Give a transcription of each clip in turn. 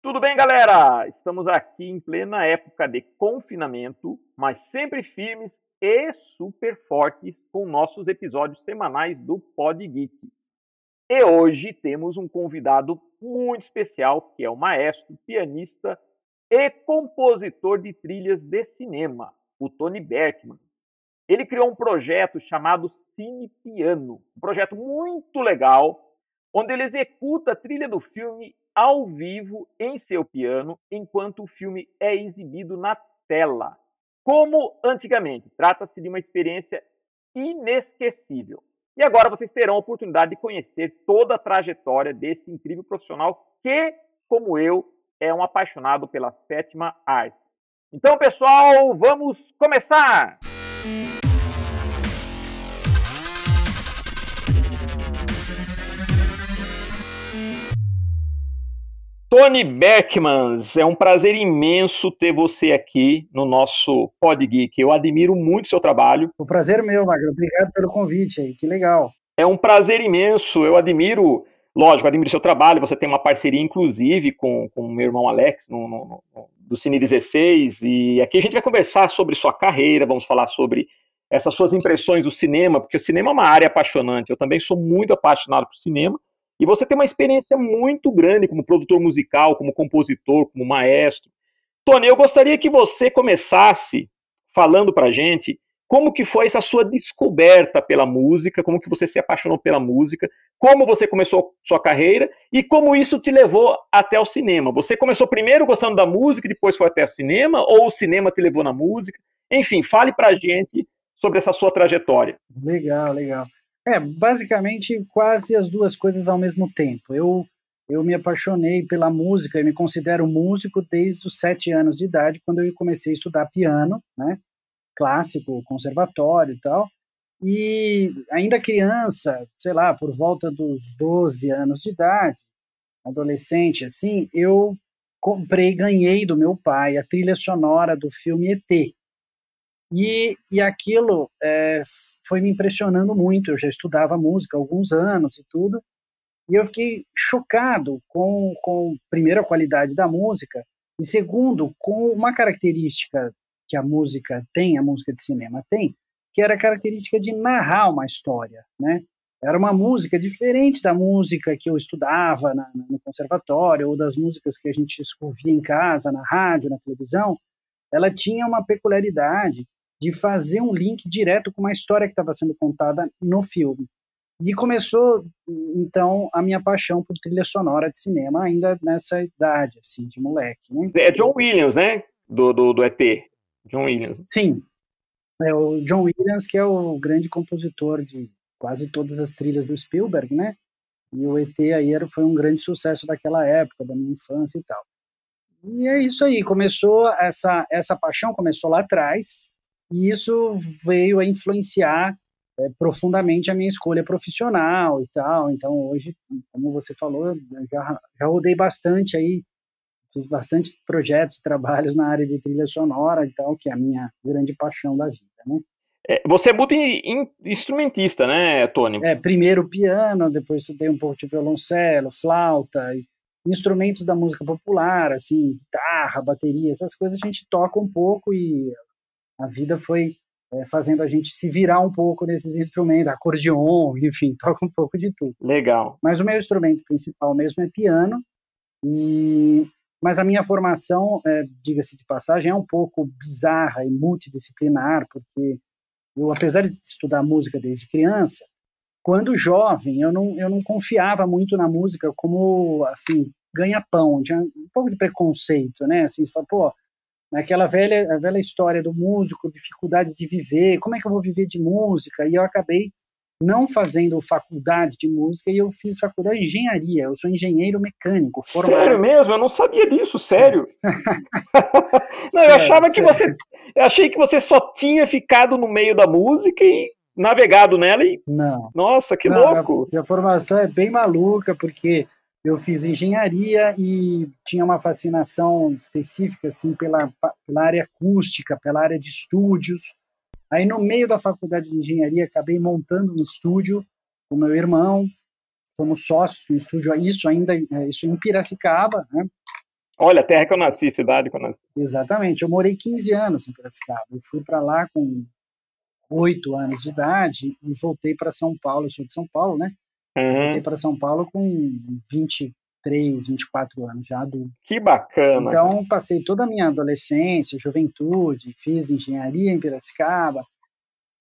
Tudo bem, galera? Estamos aqui em plena época de confinamento, mas sempre firmes e super fortes com nossos episódios semanais do Pod Geek. E hoje temos um convidado muito especial, que é o maestro, pianista e compositor de trilhas de cinema, o Tony Berkman. Ele criou um projeto chamado Cine Piano, um projeto muito legal, onde ele executa a trilha do filme ao vivo em seu piano, enquanto o filme é exibido na tela. Como antigamente, trata-se de uma experiência inesquecível. E agora vocês terão a oportunidade de conhecer toda a trajetória desse incrível profissional que, como eu, é um apaixonado pela sétima arte. Então, pessoal, vamos começar! Tony Beckmans, é um prazer imenso ter você aqui no nosso Pod Geek. Eu admiro muito o seu trabalho. O prazer é meu, Magno. Obrigado pelo convite aí, que legal. É um prazer imenso. Eu admiro, lógico, admiro o seu trabalho. Você tem uma parceria, inclusive, com o meu irmão Alex, no, no, no, do Cine 16. E aqui a gente vai conversar sobre sua carreira, vamos falar sobre essas suas impressões do cinema, porque o cinema é uma área apaixonante. Eu também sou muito apaixonado por cinema. E você tem uma experiência muito grande como produtor musical, como compositor, como maestro. Tony, eu gostaria que você começasse falando para gente como que foi essa sua descoberta pela música, como que você se apaixonou pela música, como você começou sua carreira e como isso te levou até o cinema. Você começou primeiro gostando da música e depois foi até o cinema, ou o cinema te levou na música? Enfim, fale para a gente sobre essa sua trajetória. Legal, legal. É, basicamente quase as duas coisas ao mesmo tempo. Eu eu me apaixonei pela música e me considero músico desde os sete anos de idade, quando eu comecei a estudar piano, né, clássico, conservatório e tal. E ainda criança, sei lá, por volta dos 12 anos de idade, adolescente assim, eu comprei, ganhei do meu pai a trilha sonora do filme ET, e, e aquilo é, foi me impressionando muito. Eu já estudava música há alguns anos e tudo, e eu fiquei chocado com, com, primeiro, a qualidade da música, e segundo, com uma característica que a música tem, a música de cinema tem, que era a característica de narrar uma história, né? Era uma música diferente da música que eu estudava na, no conservatório ou das músicas que a gente ouvia em casa, na rádio, na televisão. Ela tinha uma peculiaridade de fazer um link direto com uma história que estava sendo contada no filme. E começou, então, a minha paixão por trilha sonora de cinema, ainda nessa idade, assim, de moleque. Né? É John Williams, né? Do, do, do ET. John Williams. Sim. É o John Williams, que é o grande compositor de quase todas as trilhas do Spielberg, né? E o ET aí era, foi um grande sucesso daquela época, da minha infância e tal. E é isso aí, começou essa, essa paixão, começou lá atrás, e isso veio a influenciar é, profundamente a minha escolha profissional e tal. Então, hoje, como você falou, já, já rodei bastante aí, fiz bastante projetos, trabalhos na área de trilha sonora e tal, que é a minha grande paixão da vida, né? É, você é muito instrumentista, né, Tony? É, primeiro piano, depois estudei um pouco de violoncelo, flauta, instrumentos da música popular, assim, guitarra, bateria, essas coisas a gente toca um pouco e a vida foi é, fazendo a gente se virar um pouco nesses instrumentos, acordeon, enfim, toca um pouco de tudo. Legal. Mas o meu instrumento principal mesmo é piano, e mas a minha formação, é, diga-se de passagem, é um pouco bizarra e multidisciplinar, porque eu, apesar de estudar música desde criança, quando jovem, eu não, eu não confiava muito na música como, assim, ganha-pão, tinha um pouco de preconceito, né, assim, você fala, pô, naquela velha, a velha história do músico, dificuldade de viver, como é que eu vou viver de música? E eu acabei não fazendo faculdade de música e eu fiz faculdade de engenharia. Eu sou engenheiro mecânico. Formado. Sério mesmo? Eu não sabia disso, sério. não, eu achava que você. Eu achei que você só tinha ficado no meio da música e navegado nela e. Não. Nossa, que não, louco! Minha, minha formação é bem maluca, porque eu fiz engenharia e tinha uma fascinação específica assim pela, pela área acústica, pela área de estúdios. Aí no meio da faculdade de engenharia acabei montando um estúdio com meu irmão, fomos sócios no estúdio, isso ainda é, isso em Piracicaba, né? Olha, a terra que eu nasci, cidade que eu nasci. Exatamente. Eu morei 15 anos em Piracicaba. Eu fui para lá com oito anos de idade e voltei para São Paulo. Eu sou de São Paulo, né? Uhum. Voltei para São Paulo com 23, 24 anos já adulto. Que bacana. Então, passei toda a minha adolescência, juventude, fiz engenharia em Piracicaba.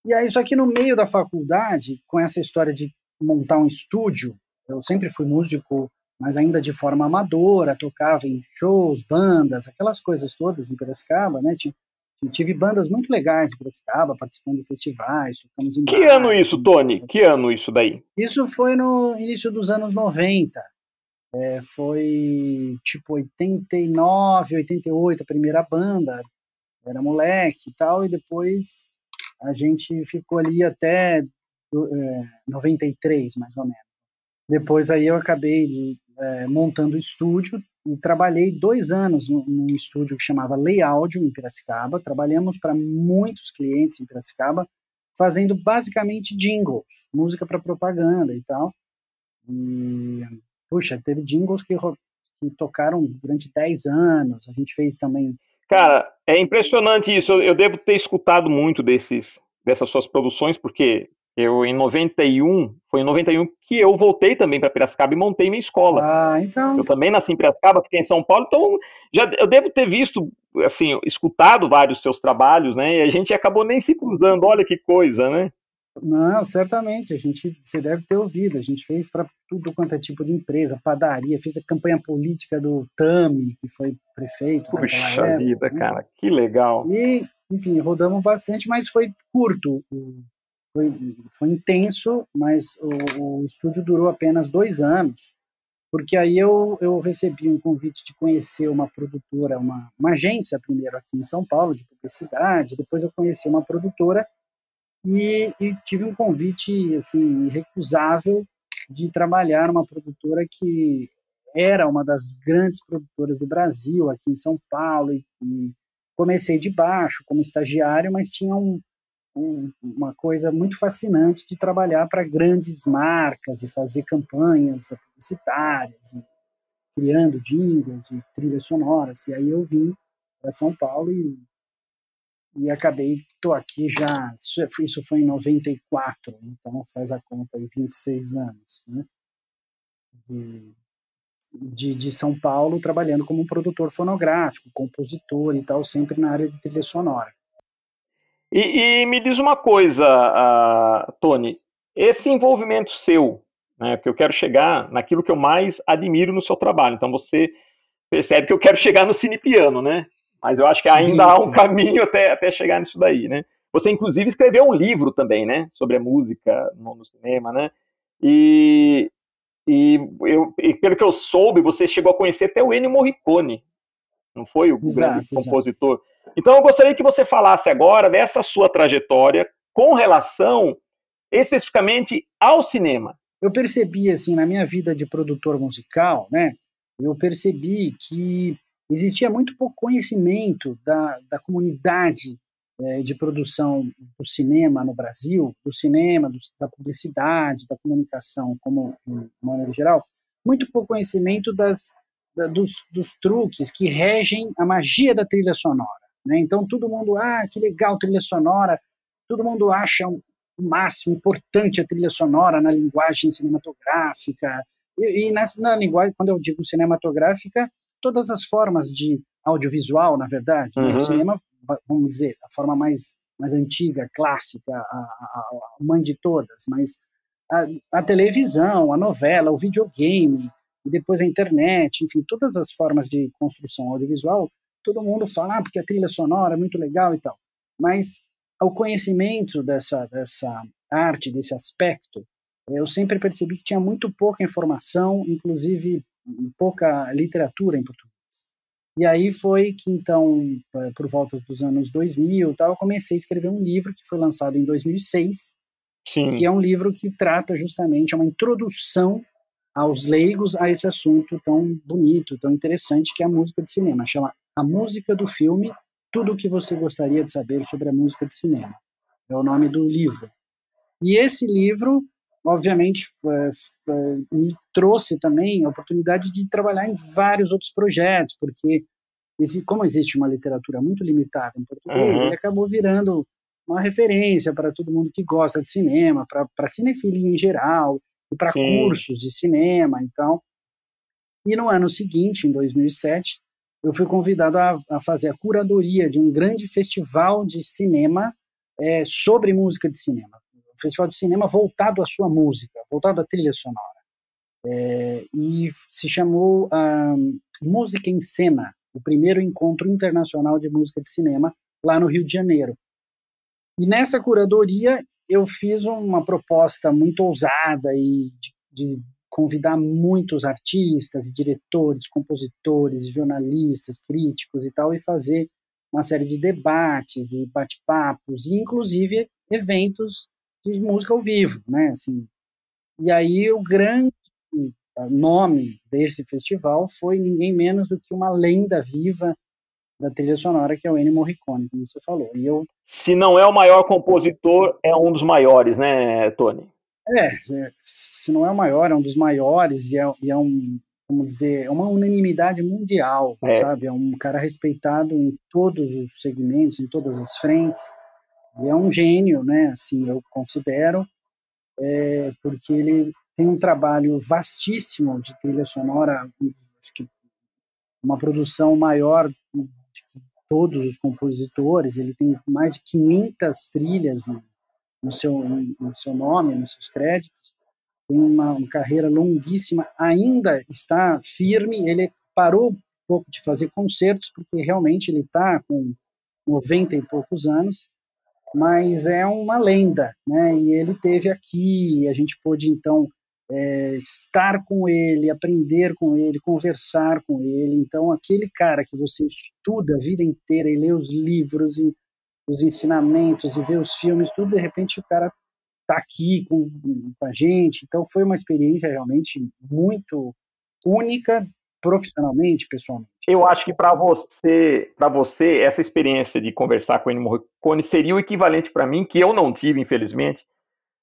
E aí, só que no meio da faculdade, com essa história de montar um estúdio, eu sempre fui músico mas ainda de forma amadora, tocava em shows, bandas, aquelas coisas todas em Piracicaba, né? Tive bandas muito legais em Piracicaba, participando de festivais, tocamos em Que bar, ano isso, Tony? Que ano isso daí? Isso foi no início dos anos 90. É, foi tipo 89, 88 a primeira banda. Era moleque e tal, e depois a gente ficou ali até é, 93, mais ou menos. Depois aí eu acabei é, montando o estúdio e trabalhei dois anos num, estúdio que chamava Lei Áudio em Piracicaba. Trabalhamos para muitos clientes em Piracicaba, fazendo basicamente jingles, música para propaganda e tal. E, puxa, teve jingles que, que tocaram durante 10 anos. A gente fez também. Cara, é impressionante isso. Eu, devo ter escutado muito desses, dessas suas produções, porque eu, em 91, foi em 91 que eu voltei também para Piracicaba e montei minha escola. Ah, então. Eu também nasci em Piracicaba, fiquei em São Paulo, então já, eu devo ter visto, assim, escutado vários seus trabalhos, né? E a gente acabou nem se cruzando, olha que coisa, né? Não, certamente, a gente, você deve ter ouvido, a gente fez para tudo quanto é tipo de empresa, padaria, fez a campanha política do Tami, que foi prefeito Puxa época, vida, né? cara, que legal. E, enfim, rodamos bastante, mas foi curto o foi, foi intenso, mas o, o estúdio durou apenas dois anos, porque aí eu, eu recebi um convite de conhecer uma produtora, uma, uma agência primeiro aqui em São Paulo de publicidade, depois eu conheci uma produtora e, e tive um convite assim irrecusável de trabalhar numa produtora que era uma das grandes produtoras do Brasil aqui em São Paulo e, e comecei de baixo como estagiário, mas tinha um, um, uma coisa muito fascinante de trabalhar para grandes marcas e fazer campanhas publicitárias, e criando jingles e trilhas sonoras. E aí eu vim para São Paulo e, e acabei, estou aqui já, isso, é, foi em 94, então faz a conta aí, 26 anos, né? De, de, de, São Paulo, trabalhando como um produtor fonográfico, compositor e tal, sempre na área de trilha sonora. E, e me diz uma coisa, Tony, esse envolvimento seu, né, que eu quero chegar naquilo que eu mais admiro no seu trabalho. Então você percebe que eu quero chegar no cinepiano, né? Mas eu acho que ainda sim. há um caminho até, até chegar nisso daí, né? Você inclusive escreveu um livro também, né, sobre a música no, no cinema, né? E, e, eu, e, pelo que eu soube, você chegou a conhecer até o Ennio Morricone, não foi o exato, grande compositor? Exato. Então eu gostaria que você falasse agora dessa sua trajetória com relação especificamente ao cinema. Eu percebi assim na minha vida de produtor musical, né? Eu percebi que existia muito pouco conhecimento da, da comunidade é, de produção do cinema no Brasil, do cinema, do, da publicidade, da comunicação, como de maneira geral, muito pouco conhecimento das, da, dos, dos truques que regem a magia da trilha sonora. Né? Então todo mundo, ah, que legal trilha sonora, todo mundo acha o máximo importante a trilha sonora na linguagem cinematográfica. E, e na, na linguagem, quando eu digo cinematográfica, todas as formas de audiovisual, na verdade. Uhum. Né? O uhum. cinema, vamos dizer, a forma mais, mais antiga, clássica, a, a, a mãe de todas, mas a, a, televisão, a novela, o videogame, e depois a internet, enfim, todas as formas de construção audiovisual todo mundo fala, ah, porque a trilha sonora é muito legal e tal. Mas o conhecimento dessa, dessa arte, desse aspecto, eu sempre percebi que tinha muito pouca informação, inclusive pouca literatura em português. E aí foi que, então, por volta dos anos 2000, tal, eu comecei a escrever um livro que foi lançado em 2006, Sim. que é um livro que trata justamente uma introdução aos leigos a esse assunto tão bonito, tão interessante que é a música de cinema. Chama a música do filme, tudo o que você gostaria de saber sobre a música de cinema. É o nome do livro. E esse livro obviamente, é, é, me trouxe também a oportunidade de trabalhar em vários outros projetos, porque como existe uma literatura muito limitada em português, uhum. ele acabou virando uma referência para todo mundo que gosta de cinema, para cinefilia em geral, e para cursos de cinema, então. E no ano seguinte, em 2007, eu fui convidado a, a fazer a curadoria de um grande festival de cinema é, sobre música de cinema. Um festival de cinema voltado à sua música, voltado à trilha sonora. É, e se chamou um, Música em Cena, o primeiro encontro internacional de música de cinema lá no Rio de Janeiro. E nessa curadoria eu fiz uma proposta muito ousada e de, de convidar muitos artistas, diretores, compositores, jornalistas, críticos e tal, e fazer uma série de debates e bate-papos, e inclusive eventos de música ao vivo, né? Assim, e aí o grande nome desse festival foi ninguém menos do que uma lenda viva da trilha sonora, que é o Ennio Morricone, como você falou. E eu... Se não é o maior compositor, é um dos maiores, né, Tony? É, se não é o maior, é um dos maiores e é, e é um, como dizer, é uma unanimidade mundial, é. sabe? É um cara respeitado em todos os segmentos, em todas as frentes. E é um gênio, né? Assim, eu considero, é, porque ele tem um trabalho vastíssimo de trilha sonora, uma produção maior todos os compositores, ele tem mais de 500 trilhas no seu, no seu nome, nos seus créditos, tem uma, uma carreira longuíssima, ainda está firme, ele parou um pouco de fazer concertos, porque realmente ele está com 90 e poucos anos, mas é uma lenda, né? E ele teve aqui, a gente pôde então é, estar com ele, aprender com ele, conversar com ele. Então, aquele cara que você estuda a vida inteira e lê os livros e os ensinamentos e vê os filmes, tudo, de repente o cara está aqui com, com a gente. Então, foi uma experiência realmente muito única profissionalmente, pessoalmente. Eu acho que para você, para você, essa experiência de conversar com o Ennio Morricone seria o equivalente para mim, que eu não tive, infelizmente,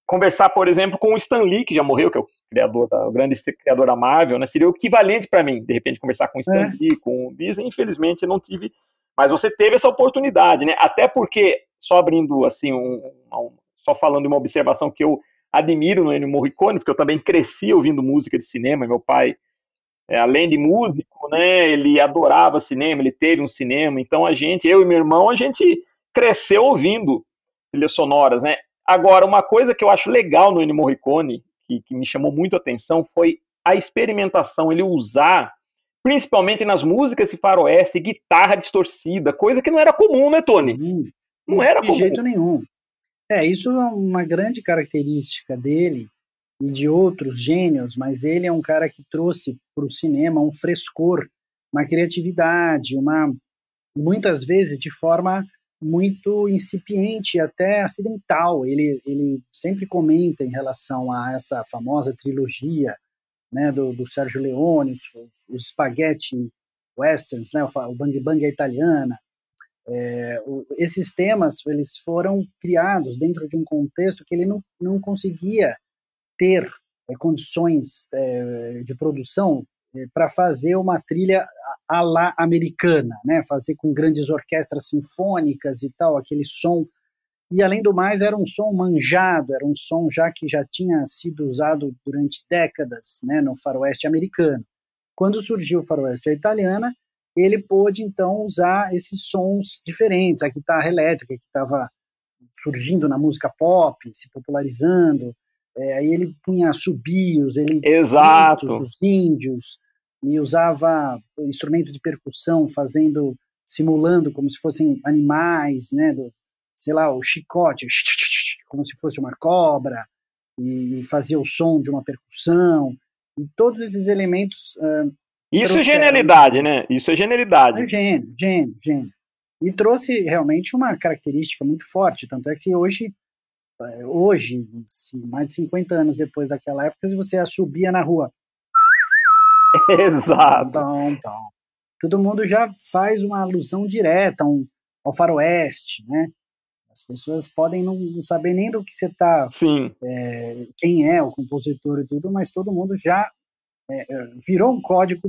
conversar, por exemplo, com o Stan Lee, que já morreu, que é o criador da, o grande criador da Marvel, né? Seria o equivalente para mim, de repente, conversar com o Stan é. Lee, com o Disney. Infelizmente, eu não tive, mas você teve essa oportunidade, né? Até porque, só abrindo assim, um, um, só falando uma observação que eu admiro no Ennio Morricone, porque eu também cresci ouvindo música de cinema. Meu pai, é, além de músico, né? Ele adorava cinema, ele teve um cinema. Então a gente, eu e meu irmão, a gente cresceu ouvindo trilhas sonoras, né? Agora, uma coisa que eu acho legal no Ennio Morricone, que, que me chamou muito a atenção, foi a experimentação, ele usar, principalmente nas músicas de faroeste, guitarra distorcida, coisa que não era comum, né, Tony? Sim, não era de comum. De jeito nenhum. É, isso é uma grande característica dele e de outros gênios, mas ele é um cara que trouxe para o cinema um frescor, uma criatividade, uma muitas vezes de forma muito incipiente, até acidental. Ele, ele sempre comenta em relação a essa famosa trilogia né, do, do Sérgio Leone, os, os spaghetti westerns, né, o Bang Bang italiana. É, o, esses temas eles foram criados dentro de um contexto que ele não, não conseguia ter é, condições é, de produção é, para fazer uma trilha a la americana, né? Fazer com grandes orquestras sinfônicas e tal, aquele som. E além do mais, era um som manjado, era um som já que já tinha sido usado durante décadas, né, no faroeste americano. Quando surgiu o faroeste italiana, ele pôde então usar esses sons diferentes, a guitarra elétrica que estava surgindo na música pop, se popularizando. É, aí ele punha subios, ele Exato. dos índios, e usava instrumentos de percussão fazendo simulando como se fossem animais, né, do, sei lá, o chicote, como se fosse uma cobra e fazia o som de uma percussão e todos esses elementos uh, isso é genialidade, né? Isso é genialidade. É gênio, gênio, gênio. E trouxe realmente uma característica muito forte, tanto é que hoje, eh, hoje, mais de 50 anos depois daquela época, se você subia na rua, Exato. Então, então, todo mundo já faz uma alusão direta um, ao faroeste, né? As As pessoas podem não saber nem do que você está, é, quem é o compositor e tudo, mas todo mundo já é, é, virou um código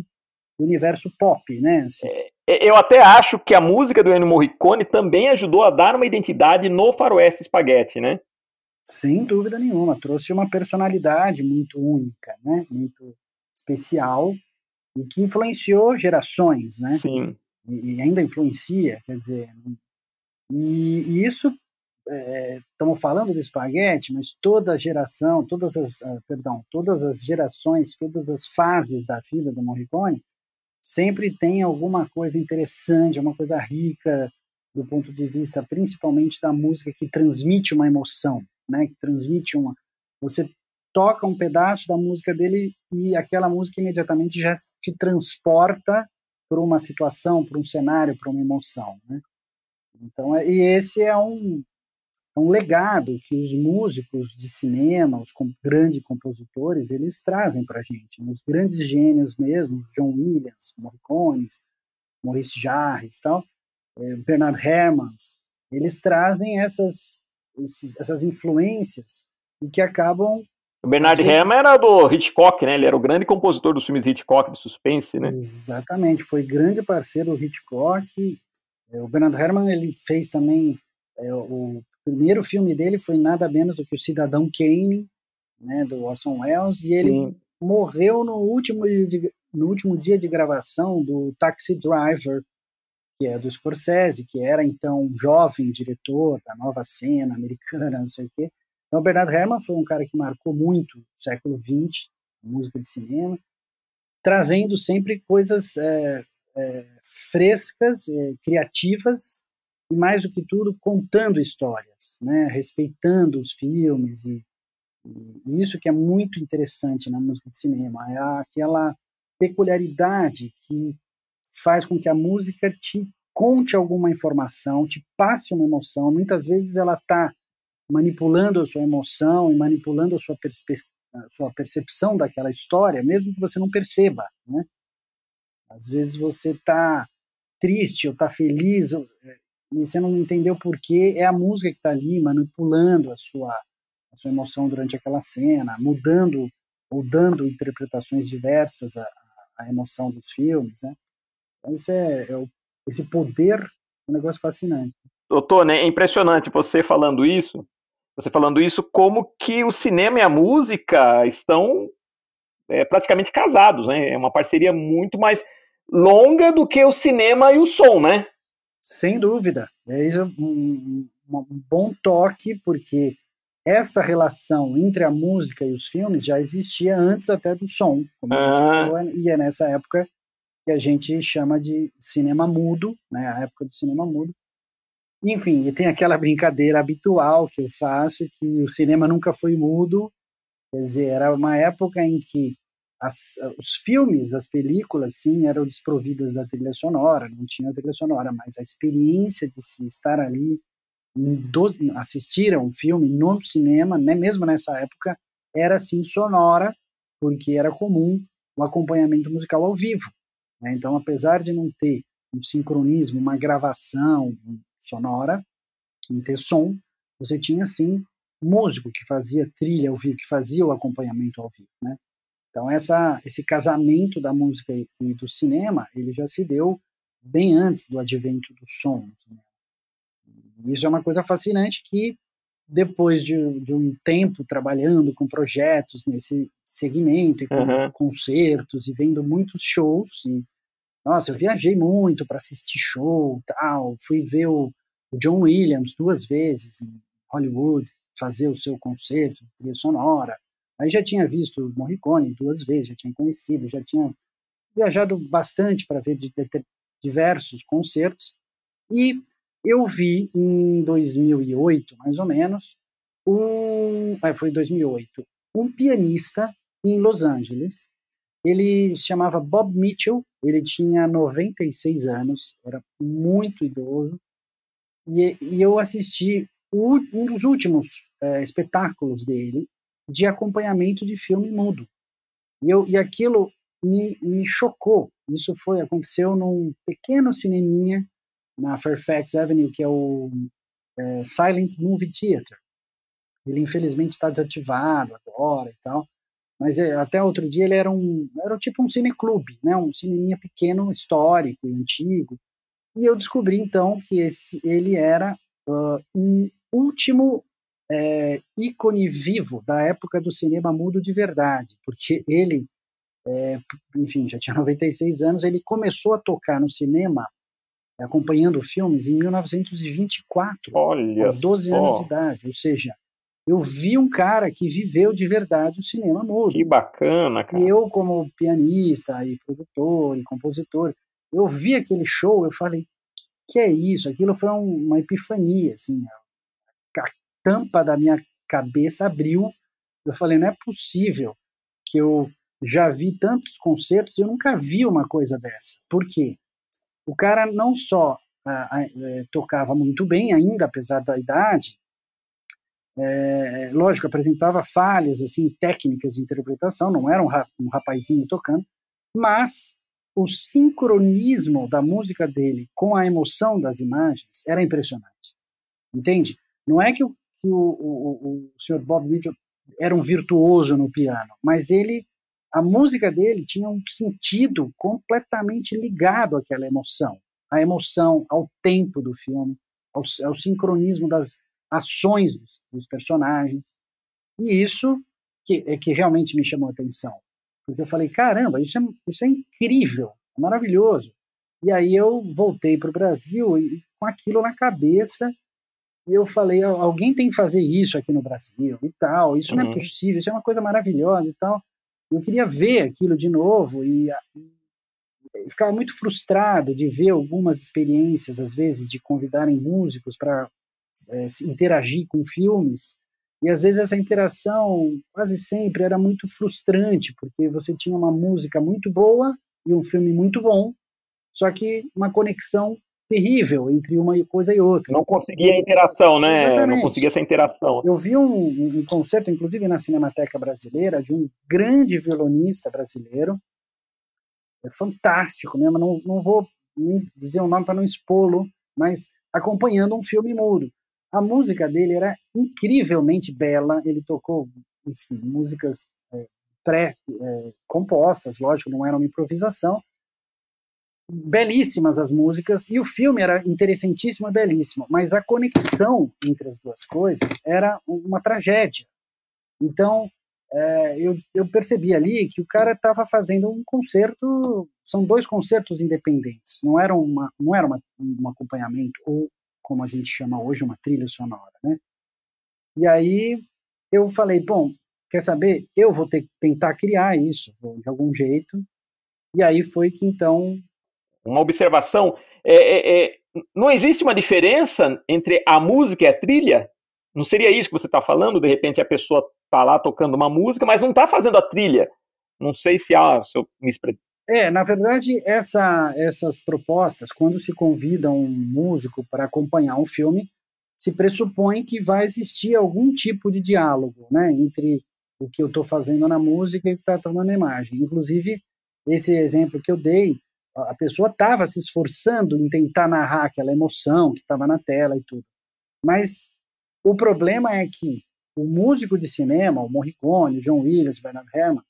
do universo pop, né? Assim. É, eu até acho que a música do Ennio Morricone também ajudou a dar uma identidade no faroeste espaguete, né? Sem dúvida nenhuma, trouxe uma personalidade muito única, né? Muito especial e que influenciou gerações, né? Sim. E, e ainda influencia, quer dizer, e, e isso estamos é, falando do espaguete, mas toda geração, todas as, uh, perdão, todas as gerações, todas as fases da vida do Morricone sempre tem alguma coisa interessante, uma coisa rica do ponto de vista principalmente da música que transmite uma emoção, né? Que transmite uma você toca um pedaço da música dele e aquela música imediatamente já te transporta para uma situação, para um cenário, para uma emoção, né? Então, é, e esse é um, é um legado que os músicos de cinema, os com, grandes compositores, eles trazem para a gente. Os grandes gênios mesmo, John Williams, Morricone, Maurice Jarre tal, é, Bernard Herrmann, eles trazem essas, esses, essas influências e que acabam o Bernard vezes... Herrmann era do Hitchcock, né? Ele era o grande compositor dos filmes Hitchcock de suspense, né? Exatamente, foi grande parceiro do Hitchcock. É, o Bernard Herrmann ele fez também é, o primeiro filme dele foi nada menos do que o Cidadão Kane, né, do Orson Welles, e ele Sim. morreu no último, no último dia de gravação do Taxi Driver, que é do Scorsese, que era então um jovem diretor da nova cena americana, não sei o quê. Então, Bernard Herrmann foi um cara que marcou muito o século XX, música de cinema, trazendo sempre coisas é, é, frescas, é, criativas, e mais do que tudo contando histórias, né, respeitando os filmes e, e, isso que é muito interessante na música de cinema é aquela peculiaridade que faz com que a música te conte alguma informação, te passe uma emoção. Muitas vezes ela está manipulando a sua emoção e manipulando a sua, a sua percepção daquela história, mesmo que você não perceba, né? Às vezes você está triste ou está feliz e você não entendeu por quê, é a música que está ali manipulando a sua, a sua emoção durante aquela cena, mudando ou dando interpretações diversas à, à emoção dos filmes, né? Então isso é, é o, esse poder é um negócio fascinante. Doutor, né, é impressionante você falando isso, você falando isso, como que o cinema e a música estão é, praticamente casados, né? É uma parceria muito mais longa do que o cinema e o som, né? Sem dúvida. É isso um, um, bom toque, porque essa relação entre a música e os filmes já existia antes até do som, ah. falou, e é nessa época que a gente chama de cinema mudo, né, a época do cinema mudo. Enfim, e tem aquela brincadeira habitual que eu faço, que o cinema nunca foi mudo, quer dizer, era uma época em que as, os filmes, as películas, sim, eram desprovidas da trilha sonora, não tinha trilha sonora, mas a experiência de se estar ali, do, assistir a um filme no cinema, né, mesmo nessa época, era sim sonora, porque era comum o acompanhamento musical ao vivo. Né? Então, apesar de não ter um sincronismo, uma gravação sonora, não ter som, você tinha sim músico que fazia trilha ao vivo, que fazia o acompanhamento ao vivo, né? Então essa, esse casamento da música e, do cinema, ele já se deu bem antes do advento do som. Isso é uma coisa fascinante que depois de, de, um tempo trabalhando com projetos nesse segmento e com uhum. concertos e vendo muitos shows e nossa, eu viajei muito para assistir show, tal, fui ver o, o, John Williams duas vezes em Hollywood fazer o seu concerto, trilha sonora. Aí já tinha visto Morricone duas vezes, já tinha conhecido, já tinha viajado bastante para ver de, de, diversos concertos. E eu vi em 2008, mais ou menos, um, é, foi 2008, um pianista em Los Angeles. Ele se chamava Bob Mitchell, ele tinha 96 anos, era muito idoso, e, e eu assisti o, um dos últimos é, espetáculos dele, de acompanhamento de filme mudo. E, eu, e aquilo me, me chocou. Isso foi aconteceu num pequeno cineminha na Fairfax Avenue, que é o é, Silent Movie Theater. Ele infelizmente está desativado agora e tal, mas é, até outro dia ele era um era tipo um cineclube, né, um cineminha pequeno, histórico e antigo. E eu descobri então que esse, ele era uh, um último é, ícone vivo da época do cinema mudo de verdade, porque ele, é, enfim, já tinha 96 anos, ele começou a tocar no cinema acompanhando filmes em 1924, Olha aos 12 só. anos de idade, ou seja, eu vi um cara que viveu de verdade o cinema mudo. Que bacana, cara. E eu, como pianista e produtor e compositor, eu vi aquele show, eu falei, que é isso? Aquilo foi um, uma epifania, assim, a tampa da minha cabeça abriu, eu falei, não é possível que eu já vi tantos concertos e eu nunca vi uma coisa dessa. Por quê? O cara não só ah, ah, eh, tocava muito bem, ainda apesar da idade, é, lógico, apresentava falhas assim técnicas de interpretação, não era um, um rapazinho tocando, mas o sincronismo da música dele com a emoção das imagens era impressionante. Entende? Não é que o, que o, o, o Sr. Bob Mitchell era um virtuoso no piano, mas ele, a música dele tinha um sentido completamente ligado àquela emoção, à emoção, ao tempo do filme, ao, ao sincronismo das ações dos, dos personagens. E isso que, é que realmente me chamou a atenção. Porque eu falei, caramba, isso é, isso é incrível, é maravilhoso. E aí eu voltei para o Brasil e, com aquilo na cabeça, e eu falei, alguém tem que fazer isso aqui no Brasil e tal, isso uhum. não é uhum. possível, isso é uma coisa maravilhosa e tal. Eu queria ver aquilo de novo e, e ficava muito frustrado de ver algumas experiências, às vezes, de convidarem músicos para é, interagir com filmes. E às vezes essa interação quase sempre era muito frustrante, porque você tinha uma música muito boa e um filme muito bom, só que uma conexão terrível entre uma coisa e outra. Não conseguia a interação, né? Exatamente. Não conseguia essa interação. Eu vi um, um, concerto, inclusive na Cinemateca Brasileira, de um grande violonista brasileiro, é fantástico mesmo, não, não vou nem dizer o nome para não expô-lo, mas acompanhando um filme mudo. A música dele era incrivelmente bela, ele tocou enfim, músicas é, pré-compostas, é, lógico, não era uma improvisação. Belíssimas as músicas, e o filme era interessantíssimo e belíssimo, mas a conexão entre as duas coisas era uma tragédia. Então, é, eu, eu, percebi ali que o cara estava fazendo um concerto, são dois concertos independentes, não era, uma, não era uma, um acompanhamento ou como a gente chama hoje, uma trilha sonora, né? E aí eu falei, bom, quer saber? Eu vou ter tentar criar isso de algum jeito. E aí foi que então uma observação é, é, é, não existe uma diferença entre a música e a trilha? Não seria isso que você está falando? De repente a pessoa está lá tocando uma música, mas não está fazendo a trilha. Não sei se há, se eu me é, na verdade, essa, essas propostas, quando se convida um músico para acompanhar um filme, se pressupõe que vai existir algum tipo de diálogo né, entre o que eu estou fazendo na música e o que está tomando na imagem. Inclusive, esse exemplo que eu dei, a pessoa estava se esforçando em tentar narrar aquela emoção que estava na tela e tudo. Mas o problema é que o músico de cinema, o Morricone, o John Williams, o Bernard Herrmann,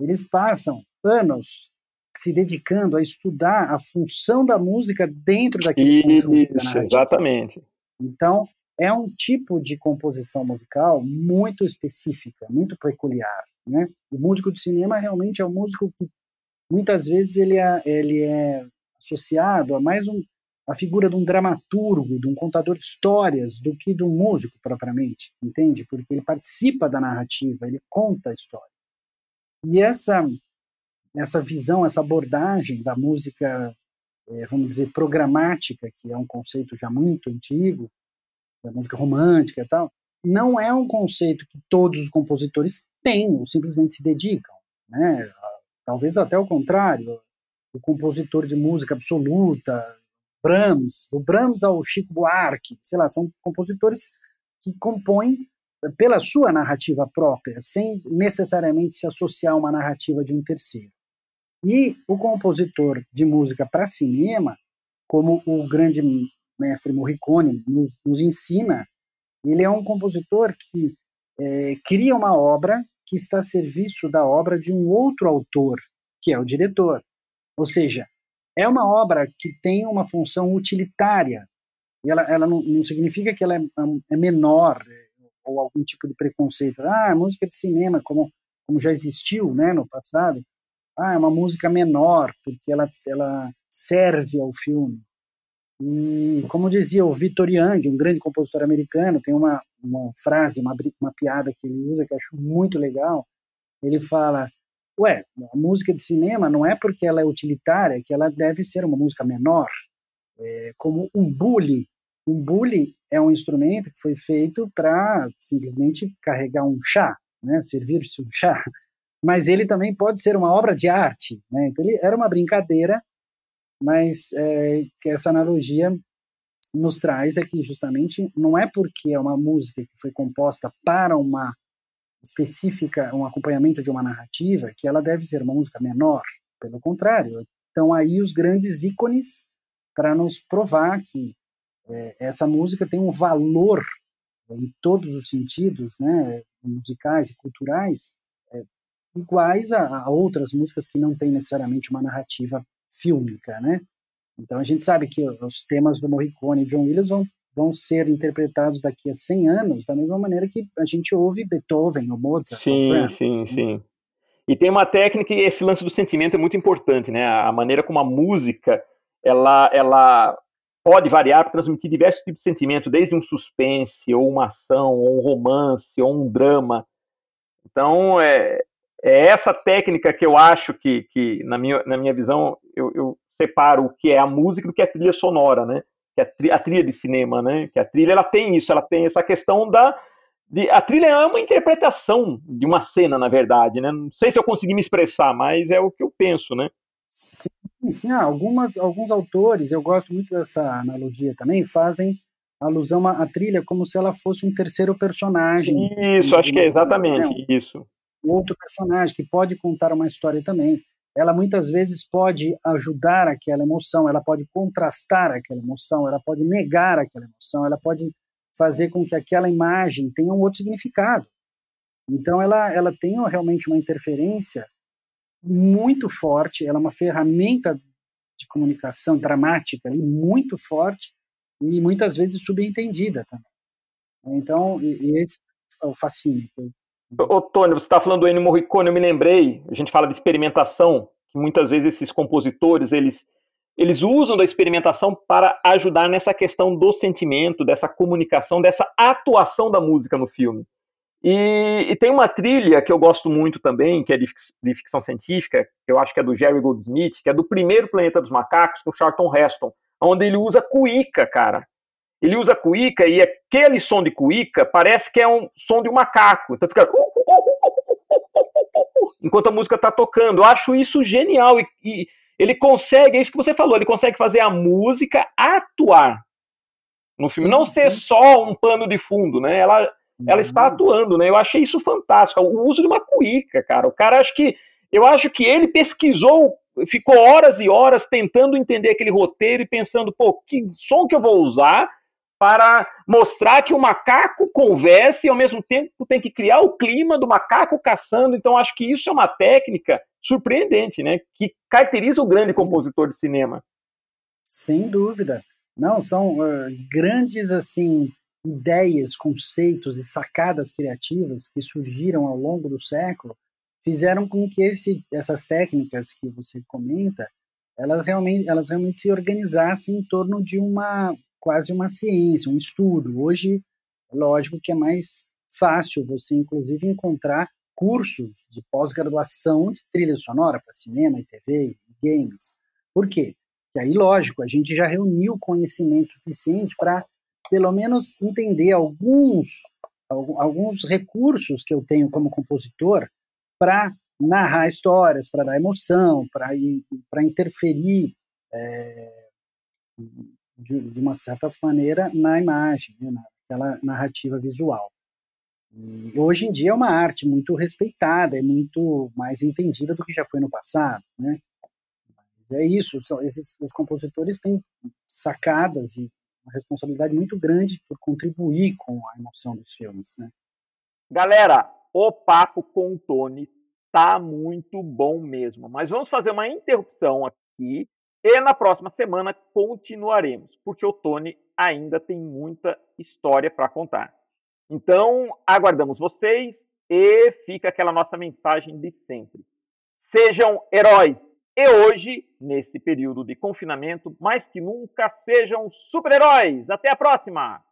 eles passam anos se dedicando a estudar a função da música dentro daquele Isso, exatamente. Então, é um tipo de composição musical muito específica, muito peculiar. Né? O músico de cinema realmente é um músico que muitas vezes ele é, ele é associado a mais um, a figura de um dramaturgo, de um contador de histórias, do que de um músico propriamente, entende? Porque ele participa da narrativa, ele conta a história. E essa essa visão, essa abordagem da música, é, vamos dizer, programática, que é um conceito já muito antigo, da música romântica e tal, não é um conceito que todos os compositores têm ou simplesmente se dedicam. Né? Talvez até o contrário. O compositor de música absoluta, Brahms, do Brahms ao Chico Buarque, sei lá, são compositores que compõem pela sua narrativa própria, sem necessariamente se associar a uma narrativa de um terceiro. E o compositor de música para cinema, como o grande mestre Morricone nos, nos ensina, ele é um compositor que é, cria uma obra que está a serviço da obra de um outro autor, que é o diretor. Ou seja, é uma obra que tem uma função utilitária. E ela, ela não, não significa que ela é, é, menor ou algum tipo de preconceito. Ah, música de cinema, como, como já existiu né, no passado. Ah, é uma música menor, porque ela, ela serve ao filme. E, como dizia o Victor Young, um grande compositor americano, tem uma, uma frase, uma, uma piada que ele usa que eu acho muito legal. Ele fala: Ué, a música de cinema não é porque ela é utilitária que ela deve ser uma música menor. É, como um bully. Um bully é um instrumento que foi feito para simplesmente carregar um chá, né, servir-se um chá. Mas ele também pode ser uma obra de arte. Né? Então, ele era uma brincadeira mas é, que essa analogia nos traz é que justamente não é porque é uma música que foi composta para uma específica, um acompanhamento de uma narrativa, que ela deve ser uma música menor. Pelo contrário, estão aí os grandes ícones para nos provar que é, essa música tem um valor em todos os sentidos, né, musicais e culturais, é, iguais a, a outras músicas que não têm necessariamente uma narrativa fílmica, né? Então a gente sabe que os temas do Morricone e John Williams vão, vão ser interpretados daqui a 100 anos da mesma maneira que a gente ouve Beethoven ou Mozart. Sim, ou sim, né? sim. E tem uma técnica e esse lance do sentimento é muito importante, né? A maneira como a música ela, ela pode variar para transmitir diversos tipos de sentimento, desde um suspense, ou uma ação, ou um romance, ou um drama. Então, é, é essa técnica que eu acho que, que na, minha, na minha visão, eu, eu separo o que é a música do que é a trilha sonora, né? Que é a, tri, a trilha de cinema, né? Que a trilha ela tem isso, ela tem essa questão da de, a trilha é uma interpretação de uma cena, na verdade, né? Não sei se eu consegui me expressar, mas é o que eu penso, né? Sim, sim. Ah, algumas, alguns autores, eu gosto muito dessa analogia também, fazem alusão à, à trilha como se ela fosse um terceiro personagem. Isso, acho que é exatamente isso outro personagem que pode contar uma história também. Ela muitas vezes pode ajudar aquela emoção, ela pode contrastar aquela emoção, ela pode negar aquela emoção, ela pode fazer com que aquela imagem tenha um outro significado. Então ela, ela tem realmente uma interferência muito forte, ela é uma ferramenta de comunicação dramática ali, muito forte e muitas vezes subentendida também. Então, e, esse é o fascínio que eu Ô, Tony, você está falando do Ennio Morricone, eu me lembrei, a gente fala de experimentação, que muitas vezes esses compositores, eles, eles usam da experimentação para ajudar nessa questão do sentimento, dessa comunicação, dessa atuação da música no filme. E, e tem uma trilha que eu gosto muito também, que é de, de, ficção científica, que eu acho que é do Jerry Goldsmith, que é do primeiro Planeta dos Macacos, com Charlton Heston, onde ele usa cuíca, cara ele usa cuíca e aquele som de cuíca parece que é um som de um macaco. Então fica. Enquanto a música está tocando. Eu acho isso genial. E, e, ele consegue, é isso que você falou, ele consegue fazer a música atuar no filme. Sim, não ser sim. só um pano de fundo, né? Ela, ela está atuando, né? Eu achei isso fantástico. O uso de uma cuíca, cara. O cara acho que. Eu acho que ele pesquisou ficou horas e horas tentando entender aquele roteiro e pensando, pô, que som que eu vou usar para mostrar que o macaco conversa e ao mesmo tempo tem que criar o clima do macaco caçando. Então acho que isso é uma técnica surpreendente, né? Que caracteriza o grande compositor de cinema. Sem dúvida. Não, são uh, grandes assim ideias, conceitos e sacadas criativas que surgiram ao longo do século fizeram com que esse, essas técnicas que você comenta elas realmente, elas realmente se organizassem em torno de uma quase uma ciência, um estudo. Hoje, lógico que é mais fácil você, inclusive, encontrar cursos de pós-graduação de trilha sonora para cinema e TV e games. Por quê? Porque aí, lógico, a gente já reuniu conhecimento suficiente para, pelo menos, entender alguns, alguns recursos que eu tenho como compositor para narrar histórias, para dar emoção, para interferir é, de, de uma certa maneira, na imagem, né, naquela narrativa visual. E hoje em dia é uma arte muito respeitada, é muito mais entendida do que já foi no passado, né? É isso, são esses os compositores têm sacadas e uma responsabilidade muito grande por contribuir com a emoção dos filmes, né? Galera, o papo com o Tony tá muito bom mesmo, mas vamos fazer uma interrupção aqui e na próxima semana continuaremos, porque o Tony ainda tem muita história para contar. Então, aguardamos vocês e fica aquela nossa mensagem de sempre. Sejam heróis e hoje, nesse período de confinamento, mais que nunca sejam super-heróis. Até a próxima!